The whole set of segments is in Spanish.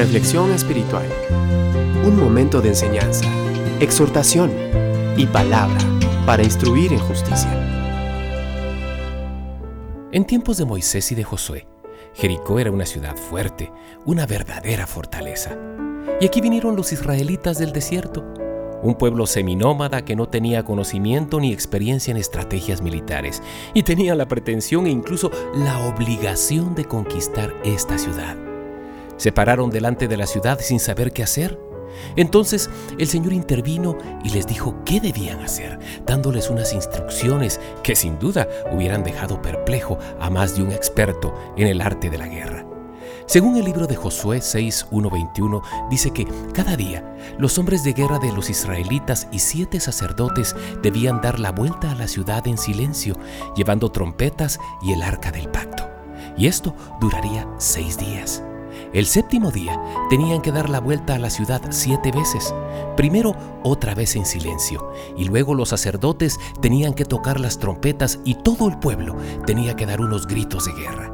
Reflexión espiritual. Un momento de enseñanza, exhortación y palabra para instruir en justicia. En tiempos de Moisés y de Josué, Jericó era una ciudad fuerte, una verdadera fortaleza. Y aquí vinieron los israelitas del desierto, un pueblo seminómada que no tenía conocimiento ni experiencia en estrategias militares y tenía la pretensión e incluso la obligación de conquistar esta ciudad. Se pararon delante de la ciudad sin saber qué hacer. Entonces el Señor intervino y les dijo qué debían hacer, dándoles unas instrucciones que sin duda hubieran dejado perplejo a más de un experto en el arte de la guerra. Según el libro de Josué 6, dice que cada día los hombres de guerra de los israelitas y siete sacerdotes debían dar la vuelta a la ciudad en silencio, llevando trompetas y el arca del pacto. Y esto duraría seis días. El séptimo día tenían que dar la vuelta a la ciudad siete veces. Primero otra vez en silencio y luego los sacerdotes tenían que tocar las trompetas y todo el pueblo tenía que dar unos gritos de guerra.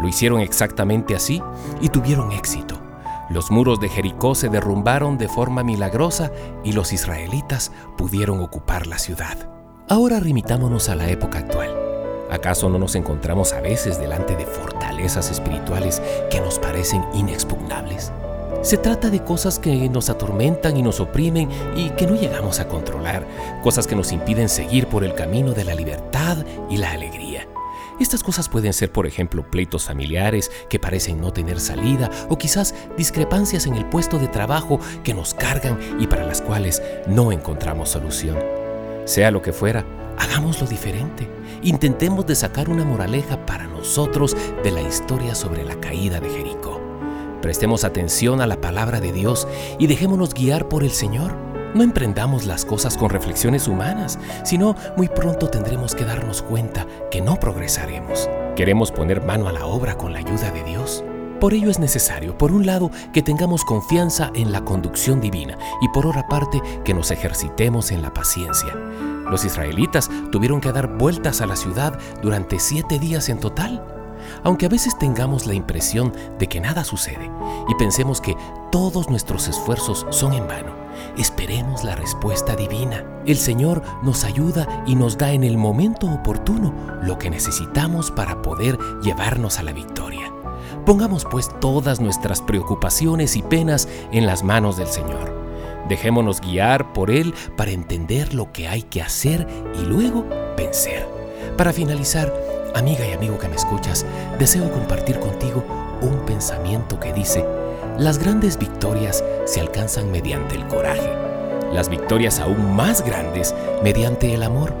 Lo hicieron exactamente así y tuvieron éxito. Los muros de Jericó se derrumbaron de forma milagrosa y los israelitas pudieron ocupar la ciudad. Ahora remitámonos a la época actual. ¿Acaso no nos encontramos a veces delante de fortalezas espirituales que nos parecen inexpugnables? Se trata de cosas que nos atormentan y nos oprimen y que no llegamos a controlar, cosas que nos impiden seguir por el camino de la libertad y la alegría. Estas cosas pueden ser, por ejemplo, pleitos familiares que parecen no tener salida o quizás discrepancias en el puesto de trabajo que nos cargan y para las cuales no encontramos solución. Sea lo que fuera, hagámoslo diferente. Intentemos de sacar una moraleja para nosotros de la historia sobre la caída de Jericó. Prestemos atención a la palabra de Dios y dejémonos guiar por el Señor. No emprendamos las cosas con reflexiones humanas, sino muy pronto tendremos que darnos cuenta que no progresaremos. ¿Queremos poner mano a la obra con la ayuda de Dios? Por ello es necesario, por un lado, que tengamos confianza en la conducción divina y por otra parte, que nos ejercitemos en la paciencia. Los israelitas tuvieron que dar vueltas a la ciudad durante siete días en total. Aunque a veces tengamos la impresión de que nada sucede y pensemos que todos nuestros esfuerzos son en vano, esperemos la respuesta divina. El Señor nos ayuda y nos da en el momento oportuno lo que necesitamos para poder llevarnos a la victoria. Pongamos pues todas nuestras preocupaciones y penas en las manos del Señor. Dejémonos guiar por Él para entender lo que hay que hacer y luego vencer. Para finalizar, amiga y amigo que me escuchas, deseo compartir contigo un pensamiento que dice, las grandes victorias se alcanzan mediante el coraje, las victorias aún más grandes mediante el amor,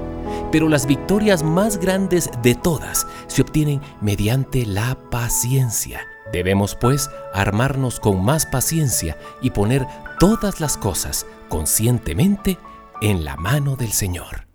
pero las victorias más grandes de todas se obtienen mediante la paciencia. Debemos pues armarnos con más paciencia y poner todas las cosas conscientemente en la mano del Señor.